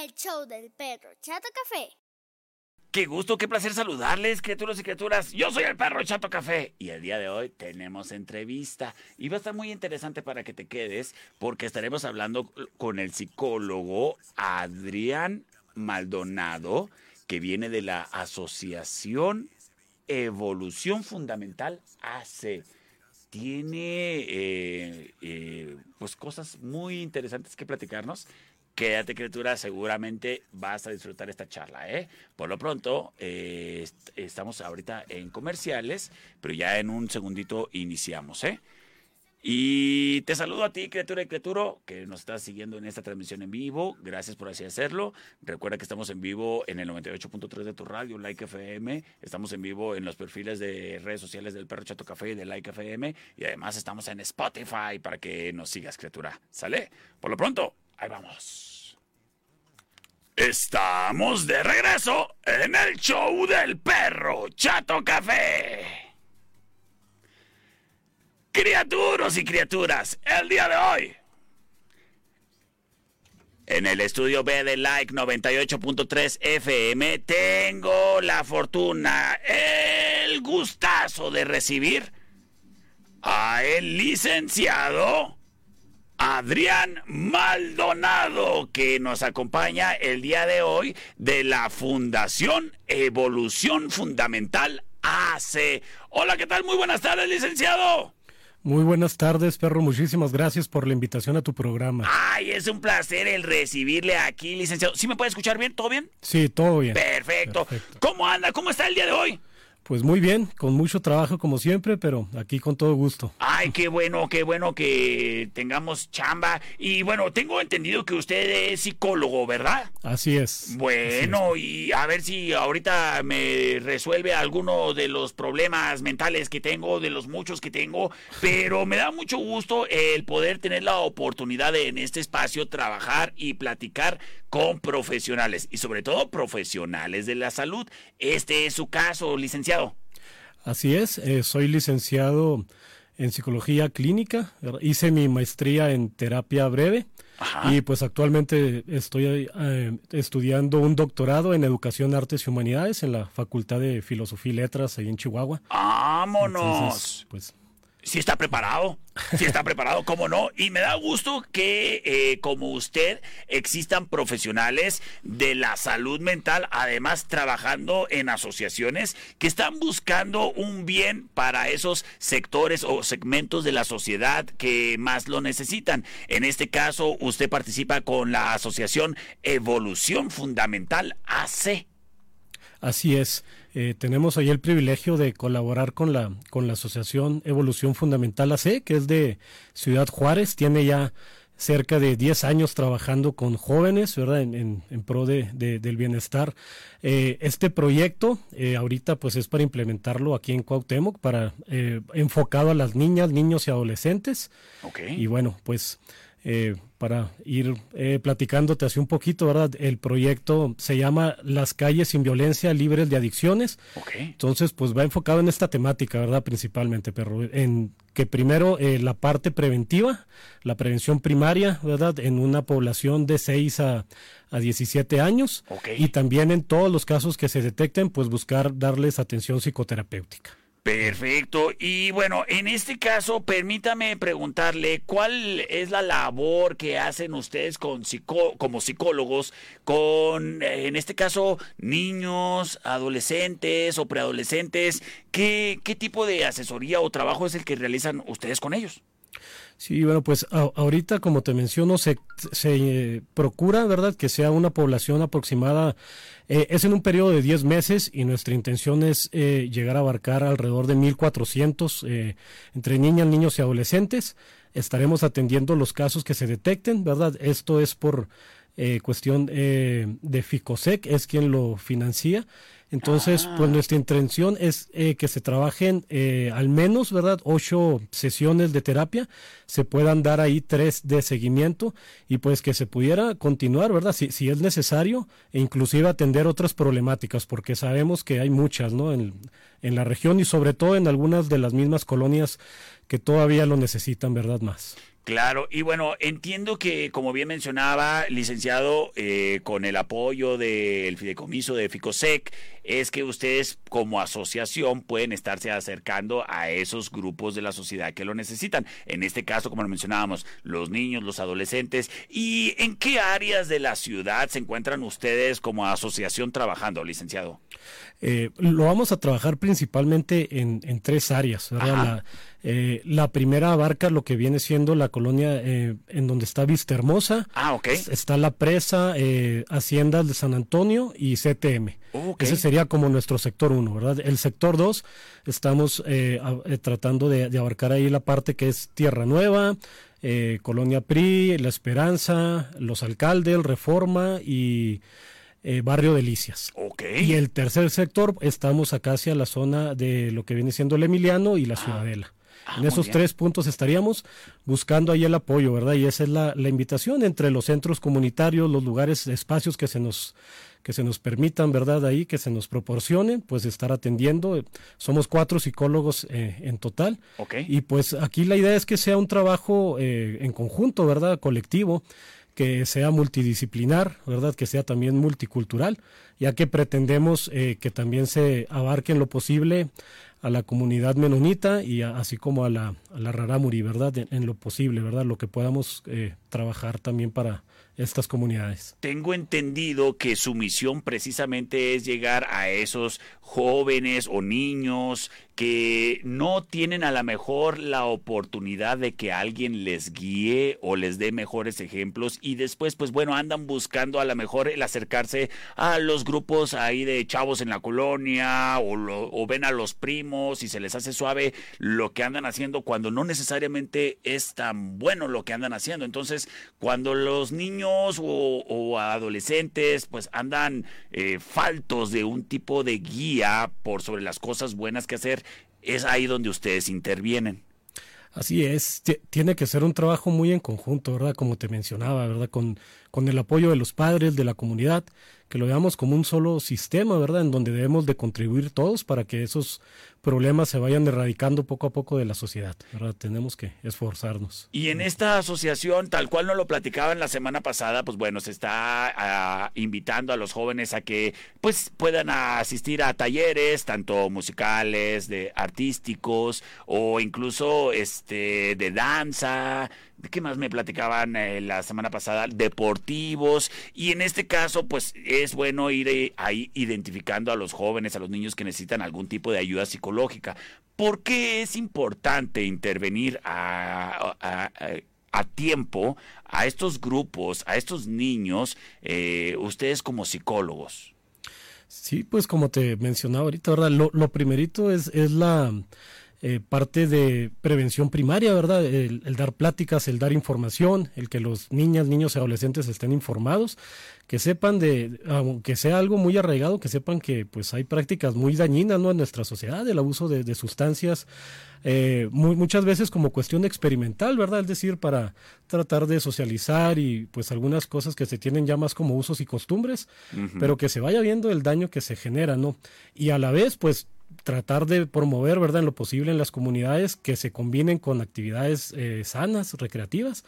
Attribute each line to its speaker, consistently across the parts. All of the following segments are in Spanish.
Speaker 1: el show del perro Chato Café.
Speaker 2: Qué gusto, qué placer saludarles, criaturas y criaturas. Yo soy el perro Chato Café y el día de hoy tenemos entrevista y va a estar muy interesante para que te quedes porque estaremos hablando con el psicólogo Adrián Maldonado que viene de la Asociación Evolución Fundamental AC. Tiene eh, eh, pues cosas muy interesantes que platicarnos Quédate, criatura, seguramente vas a disfrutar esta charla, ¿eh? Por lo pronto, eh, estamos ahorita en comerciales, pero ya en un segundito iniciamos, ¿eh? Y te saludo a ti, criatura y criatura, que nos estás siguiendo en esta transmisión en vivo. Gracias por así hacerlo. Recuerda que estamos en vivo en el 98.3 de tu radio, Like FM. Estamos en vivo en los perfiles de redes sociales del Perro Chato Café y de Like FM. Y además estamos en Spotify para que nos sigas, criatura. ¿Sale? Por lo pronto, Ahí vamos. Estamos de regreso en el show del perro Chato Café. Criaturas y criaturas, el día de hoy. En el estudio B de Like 98.3 FM tengo la fortuna, el gustazo de recibir a el licenciado Adrián Maldonado, que nos acompaña el día de hoy de la Fundación Evolución Fundamental AC. Hola, ¿qué tal? Muy buenas tardes, licenciado.
Speaker 3: Muy buenas tardes, perro. Muchísimas gracias por la invitación a tu programa.
Speaker 2: Ay, es un placer el recibirle aquí, licenciado. ¿Sí me puede escuchar bien? ¿Todo bien?
Speaker 3: Sí, todo bien.
Speaker 2: Perfecto. ¿Cómo anda? ¿Cómo está el día de hoy?
Speaker 3: Pues muy bien, con mucho trabajo como siempre, pero aquí con todo gusto.
Speaker 2: Ay, qué bueno, qué bueno que tengamos chamba. Y bueno, tengo entendido que usted es psicólogo, ¿verdad?
Speaker 3: Así es.
Speaker 2: Bueno, y a ver si ahorita me resuelve alguno de los problemas mentales que tengo, de los muchos que tengo, pero me da mucho gusto el poder tener la oportunidad de en este espacio trabajar y platicar con profesionales y sobre todo profesionales de la salud. Este es su caso, licenciado.
Speaker 3: Así es, eh, soy licenciado en psicología clínica, hice mi maestría en terapia breve y pues actualmente estoy eh, estudiando un doctorado en educación, artes y humanidades en la Facultad de Filosofía y Letras ahí en Chihuahua.
Speaker 2: ¡Vámonos! pues si está preparado, si está preparado, cómo no. Y me da gusto que, eh, como usted, existan profesionales de la salud mental, además trabajando en asociaciones que están buscando un bien para esos sectores o segmentos de la sociedad que más lo necesitan. En este caso, usted participa con la asociación Evolución Fundamental AC.
Speaker 3: Así es. Eh, tenemos ahí el privilegio de colaborar con la, con la Asociación Evolución Fundamental AC, que es de Ciudad Juárez. Tiene ya cerca de 10 años trabajando con jóvenes, ¿verdad? En, en, pro de, del bienestar. Eh, este proyecto eh, ahorita pues es para implementarlo aquí en Cuauhtémoc, para enfocado a las niñas, niños y adolescentes. Okay. Y bueno, pues eh, para ir eh, platicándote hace un poquito, ¿verdad? El proyecto se llama Las calles sin violencia libres de adicciones. Entonces, pues va enfocado en esta temática, ¿verdad? Principalmente, pero en que primero eh, la parte preventiva, la prevención primaria, ¿verdad? En una población de 6 a, a 17 años. Y también en todos los casos que se detecten, pues buscar darles atención psicoterapéutica.
Speaker 2: Perfecto. Y bueno, en este caso, permítame preguntarle cuál es la labor que hacen ustedes con como psicólogos con, eh, en este caso, niños, adolescentes o preadolescentes. ¿Qué, qué tipo de asesoría o trabajo es el que realizan ustedes con ellos?
Speaker 3: Sí, bueno, pues ahorita, como te menciono, se, se eh, procura, ¿verdad?, que sea una población aproximada, eh, es en un periodo de 10 meses y nuestra intención es eh, llegar a abarcar alrededor de 1.400 entre niñas, niños y adolescentes. Estaremos atendiendo los casos que se detecten, ¿verdad? Esto es por cuestión de FICOSEC, es quien lo financia. Entonces, pues ah. nuestra intención es eh, que se trabajen eh, al menos, ¿verdad? Ocho sesiones de terapia, se puedan dar ahí tres de seguimiento y pues que se pudiera continuar, ¿verdad? Si, si es necesario, e inclusive atender otras problemáticas, porque sabemos que hay muchas, ¿no? En, en la región y sobre todo en algunas de las mismas colonias que todavía lo necesitan, ¿verdad? Más.
Speaker 2: Claro, y bueno, entiendo que, como bien mencionaba, licenciado, eh, con el apoyo del fideicomiso de FICOSEC, es que ustedes como asociación pueden estarse acercando a esos grupos de la sociedad que lo necesitan. En este caso, como lo mencionábamos, los niños, los adolescentes. ¿Y en qué áreas de la ciudad se encuentran ustedes como asociación trabajando, licenciado?
Speaker 3: Eh, lo vamos a trabajar principalmente en, tres áreas. La, eh, la, primera abarca lo que viene siendo la colonia eh, en donde está Vista Hermosa.
Speaker 2: Ah, ok.
Speaker 3: Está la presa, Haciendas de San Antonio y CTM. Ese sería como nuestro sector 1, ¿verdad? El sector 2, estamos tratando de, de, abarcar ahí la parte que es Tierra Nueva, Colonia PRI, La Esperanza, Los Alcaldes, Reforma y eh, barrio Delicias. Y el tercer sector, estamos acá hacia la zona de lo que viene siendo el Emiliano y la ah. Ciudadela. Ah, en esos tres puntos estaríamos buscando ahí el apoyo, ¿verdad? Y esa es la, la, invitación entre los centros comunitarios, los lugares, espacios que se nos que se nos permitan, ¿verdad? Ahí, que se nos proporcionen, pues estar atendiendo. Somos cuatro psicólogos eh, en total. Y pues aquí la idea es que sea un trabajo eh, en conjunto, ¿verdad? Colectivo que sea multidisciplinar, ¿verdad? Que sea también multicultural, ya que pretendemos eh, que también se abarque en lo posible a la comunidad menonita y así como a la, a la rarámuri, ¿verdad? En, lo posible, ¿verdad? Lo que podamos eh, trabajar también para estas comunidades.
Speaker 2: Tengo entendido que su misión precisamente es llegar a esos jóvenes o niños que no tienen a lo mejor la oportunidad de que alguien les guíe o les dé mejores ejemplos y después pues bueno andan buscando a lo mejor el acercarse a los grupos ahí de chavos en la colonia o, o ven a los primos y se les hace suave lo que andan haciendo cuando no necesariamente es tan bueno lo que andan haciendo entonces cuando los niños o, adolescentes pues andan eh, faltos de un tipo de guía por sobre las cosas buenas que hacer es ahí donde ustedes intervienen.
Speaker 3: Así es, tiene que ser un trabajo muy en conjunto, ¿verdad? Como te mencionaba, ¿verdad? Con, con el apoyo de los padres, de la comunidad, que lo veamos como un solo sistema, ¿verdad? En donde debemos de contribuir todos para que esos problemas se vayan erradicando poco a poco de la sociedad. Tenemos que esforzarnos.
Speaker 2: Y en esta asociación, tal cual nos lo platicaban la semana pasada, pues bueno, se está ah, invitando a los jóvenes a que pues puedan asistir a talleres, tanto musicales, de artísticos o incluso este de danza, ¿Qué más me platicaban eh, la semana pasada? Deportivos. Y en este caso, pues es bueno ir eh, ahí identificando a los jóvenes, a los niños que necesitan algún tipo de ayuda psicológica. ¿Por qué es importante intervenir a, a, tiempo a estos grupos, a estos niños, eh, ustedes como psicólogos?
Speaker 3: Sí, pues como te mencionaba ahorita, ¿verdad? Lo, lo primerito es, es la eh, parte de prevención primaria, ¿verdad? El, dar pláticas, el dar información, el que los niñas, niños y adolescentes estén informados, que sepan de, aunque sea algo muy arraigado, que sepan que pues hay prácticas muy dañinas ¿no? en nuestra sociedad, el abuso de, sustancias, eh, muy, muchas veces como cuestión experimental, ¿verdad? Es decir, para tratar de socializar y pues algunas cosas que se tienen ya más como usos y costumbres, pero que se vaya viendo el daño que se genera, ¿no? Y a la vez, pues tratar de promover, ¿verdad?, en lo posible en las comunidades que se combinen con actividades eh, sanas, recreativas,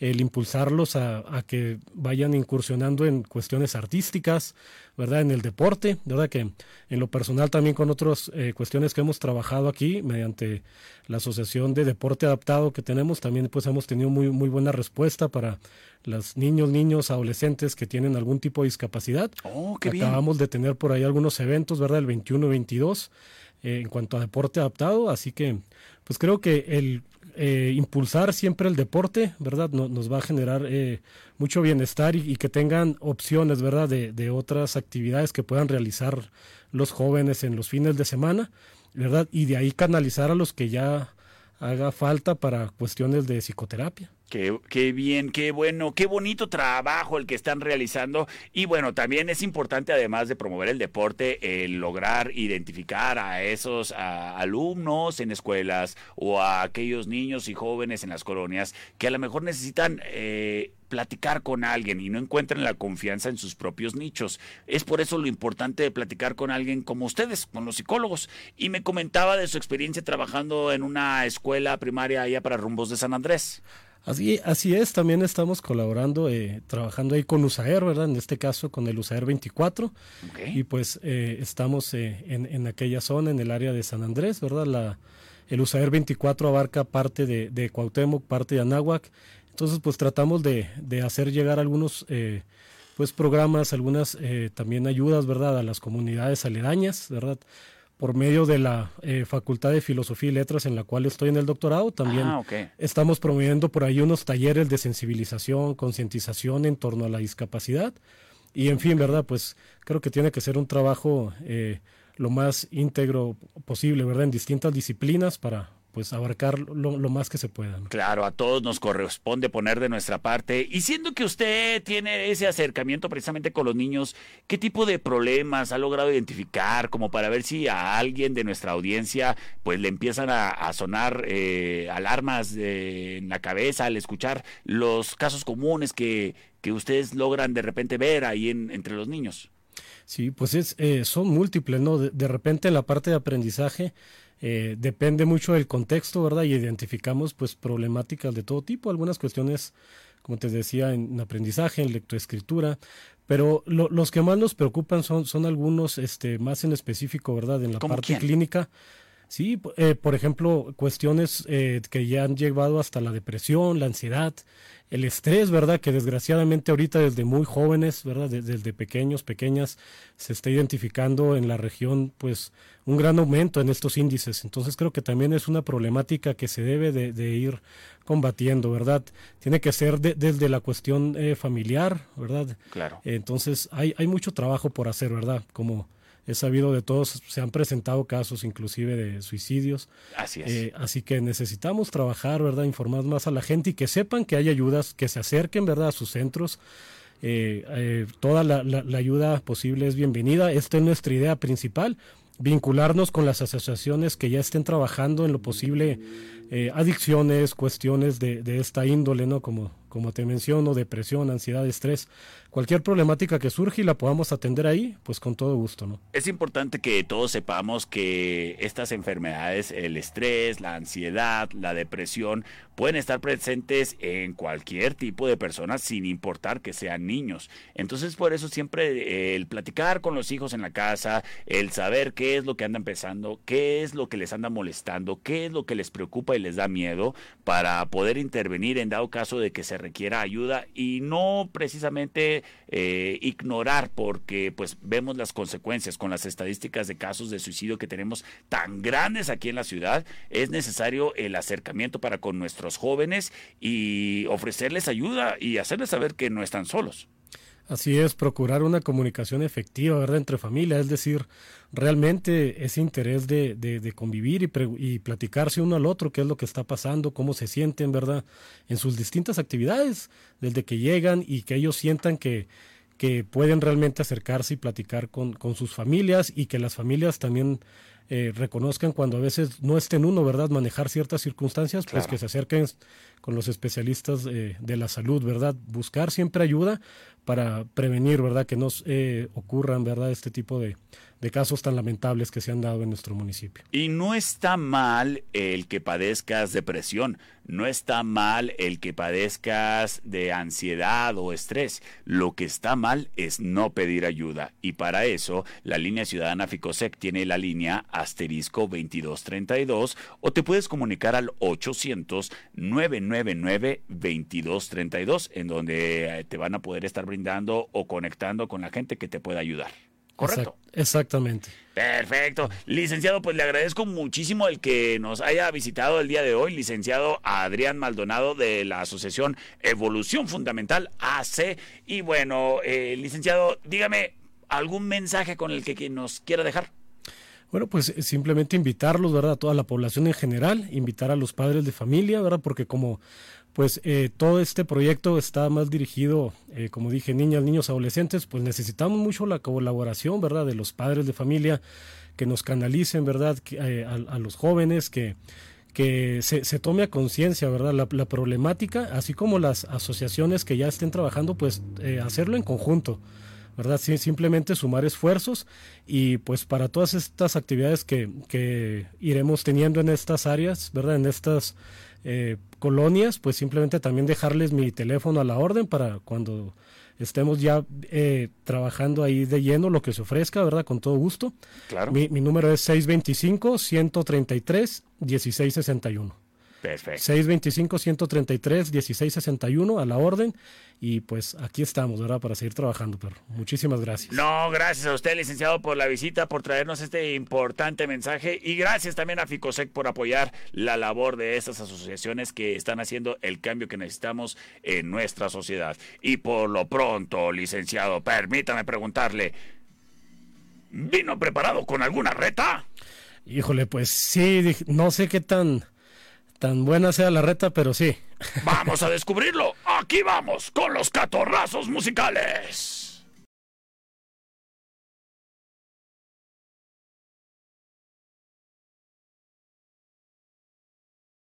Speaker 3: el impulsarlos a, que vayan incursionando en cuestiones artísticas, ¿verdad?, en el deporte, ¿verdad?, que en lo personal también con otras eh, cuestiones que hemos trabajado aquí mediante la Asociación de Deporte Adaptado que tenemos, también pues hemos tenido muy, muy buena respuesta para los niños, niños, adolescentes que tienen algún tipo de discapacidad.
Speaker 2: Oh,
Speaker 3: Acabamos de tener por ahí algunos eventos, ¿verdad?, el 21 y 22 eh, en cuanto a deporte adaptado, así que pues creo que el eh, impulsar siempre el deporte, ¿verdad? nos va a generar eh, mucho bienestar y, que tengan opciones, ¿verdad? De, de, otras actividades que puedan realizar los jóvenes en los fines de semana, ¿verdad? Y de ahí canalizar a los que ya haga falta para cuestiones de psicoterapia.
Speaker 2: Qué, bien, qué bueno, qué bonito trabajo el que están realizando. Y bueno, también es importante, además de promover el deporte, el lograr identificar a esos alumnos en escuelas o a aquellos niños y jóvenes en las colonias que a lo mejor necesitan eh, platicar con alguien y no encuentran la confianza en sus propios nichos. Es por eso lo importante de platicar con alguien como ustedes, con los psicólogos. Y me comentaba de su experiencia trabajando en una escuela primaria allá para rumbos de San Andrés.
Speaker 3: Así, así es, también estamos colaborando, eh, trabajando ahí con USAER, ¿verdad? En este caso con el USAER 24. Y pues eh, estamos eh, en, en, aquella zona, en el área de San Andrés, ¿verdad? La, el USAER 24 abarca parte de, de Cuauhtémoc, parte de Anáhuac. Entonces, pues tratamos de, de hacer llegar algunos pues programas, algunas también ayudas, ¿verdad? A las comunidades aledañas, ¿verdad? Por medio de la eh, Facultad de Filosofía y Letras en la cual estoy en el doctorado. También ah, estamos promoviendo por ahí unos talleres de sensibilización, concientización en torno a la discapacidad. Y en fin, ¿verdad? Pues creo que tiene que ser un trabajo eh, lo más íntegro posible, ¿verdad? En distintas disciplinas para, pues abarcar lo, más que se pueda.
Speaker 2: Claro, a todos nos corresponde poner de nuestra parte. Y siendo que usted tiene ese acercamiento precisamente con los niños, ¿qué tipo de problemas ha logrado identificar como para ver si a alguien de nuestra audiencia pues le empiezan a, sonar eh, alarmas en la cabeza al escuchar los casos comunes que, que ustedes logran de repente ver ahí en, entre los niños?
Speaker 3: Sí, pues es, eh, son múltiples, ¿no? de repente en la parte de aprendizaje eh, depende mucho del contexto, ¿verdad? Y identificamos pues problemáticas de todo tipo, algunas cuestiones, como te decía, en aprendizaje, en lectoescritura, pero los que más nos preocupan son, son algunos este, más en específico, ¿verdad? En la parte clínica. Sí, eh, por ejemplo, cuestiones eh, que ya han llevado hasta la depresión, la ansiedad, el estrés, ¿verdad? Que desgraciadamente ahorita desde muy jóvenes, ¿verdad? Desde, pequeños, pequeñas, se está identificando en la región, pues, un gran aumento en estos índices. Entonces creo que también es una problemática que se debe de, ir combatiendo, ¿verdad? Tiene que ser desde la cuestión eh, familiar, ¿verdad?
Speaker 2: Claro.
Speaker 3: entonces hay, hay mucho trabajo por hacer, ¿verdad? Como He sabido de todos, se han presentado casos inclusive de suicidios.
Speaker 2: Así es.
Speaker 3: Eh, así que necesitamos trabajar, ¿verdad? Informar más a la gente y que sepan que hay ayudas, que se acerquen, ¿verdad? A sus centros. Eh, eh, toda la, la, ayuda posible es bienvenida. Esta es nuestra idea principal, vincularnos con las asociaciones que ya estén trabajando en lo posible adicciones, cuestiones de, de, esta índole, ¿no? Como, como te menciono, depresión, ansiedad, estrés, cualquier problemática que surge y la podamos atender ahí, pues con todo gusto, ¿no?
Speaker 2: Es importante que todos sepamos que estas enfermedades, el estrés, la ansiedad, la depresión, pueden estar presentes en cualquier tipo de persona sin importar que sean niños. Entonces, por eso siempre eh, el platicar con los hijos en la casa, el saber qué es lo que andan pensando, qué es lo que les anda molestando, qué es lo que les preocupa y les da miedo, para poder intervenir en dado caso de que se requiera ayuda y no precisamente eh, ignorar porque pues vemos las consecuencias con las estadísticas de casos de suicidio que tenemos tan grandes aquí en la ciudad, es necesario el acercamiento para con nuestros jóvenes y ofrecerles ayuda y hacerles saber que no están solos.
Speaker 3: Así es, procurar una comunicación efectiva, ¿verdad?, entre familias, es decir, realmente ese interés de, de, convivir y, y, platicarse uno al otro, qué es lo que está pasando, cómo se sienten, ¿verdad?, en sus distintas actividades, desde que llegan y que ellos sientan que, que pueden realmente acercarse y platicar con, con sus familias y que las familias también eh, reconozcan cuando a veces no estén uno, ¿verdad? Manejar ciertas circunstancias, pues que se acerquen con los especialistas eh, de la salud, ¿verdad? Buscar siempre ayuda para prevenir, ¿verdad? Que no eh, ocurran, ¿verdad? Este tipo de, de casos tan lamentables que se han dado en nuestro municipio.
Speaker 2: Y no está mal el que padezcas depresión, no está mal el que padezcas de ansiedad o estrés. Lo que está mal es no pedir ayuda. Y para eso, la línea ciudadana Ficosec tiene la línea asterisco 2232 o te puedes comunicar al 800 999 2232 en donde eh, te van a poder estar brindando o conectando con la gente que te pueda ayudar. ¿Correcto?
Speaker 3: exactamente.
Speaker 2: Perfecto. Licenciado, pues le agradezco muchísimo el que nos haya visitado el día de hoy, licenciado Adrián Maldonado de la Asociación Evolución Fundamental AC. Y bueno, eh, licenciado, dígame algún mensaje con el que nos quiera dejar.
Speaker 3: Bueno, pues eh, simplemente invitarlos, ¿verdad? A toda la población en general, invitar a los padres de familia, ¿verdad? Porque como pues eh, todo este proyecto está más dirigido, eh, como dije, niñas, niños, adolescentes, pues necesitamos mucho la colaboración, ¿verdad? De los padres de familia que nos canalicen, ¿verdad? a, los jóvenes, que, que se, se tome a conciencia, ¿verdad? La, la, problemática, así como las asociaciones que ya estén trabajando, pues hacerlo en conjunto. ¿Verdad? simplemente sumar esfuerzos y pues para todas estas actividades que, que iremos teniendo en estas áreas, ¿verdad? En estas eh, colonias, pues simplemente también dejarles mi teléfono a la orden para cuando estemos ya eh, trabajando ahí de lleno lo que se ofrezca, ¿verdad? Con todo gusto.
Speaker 2: Claro.
Speaker 3: Mi, mi número es 625-133-1661.
Speaker 2: Perfecto.
Speaker 3: 625-133-1661 a la orden. Y pues aquí estamos, ¿verdad? Para seguir trabajando, pero muchísimas gracias.
Speaker 2: No, gracias a usted, licenciado, por la visita, por traernos este importante mensaje. Y gracias también a Ficosec por apoyar la labor de estas asociaciones que están haciendo el cambio que necesitamos en nuestra sociedad. Y por lo pronto, licenciado, permítame preguntarle. ¿Vino preparado con alguna reta?
Speaker 3: Híjole, pues sí, no sé qué tan tan buena sea la reta, pero sí.
Speaker 2: Vamos a descubrirlo. Aquí vamos con los catorrazos musicales.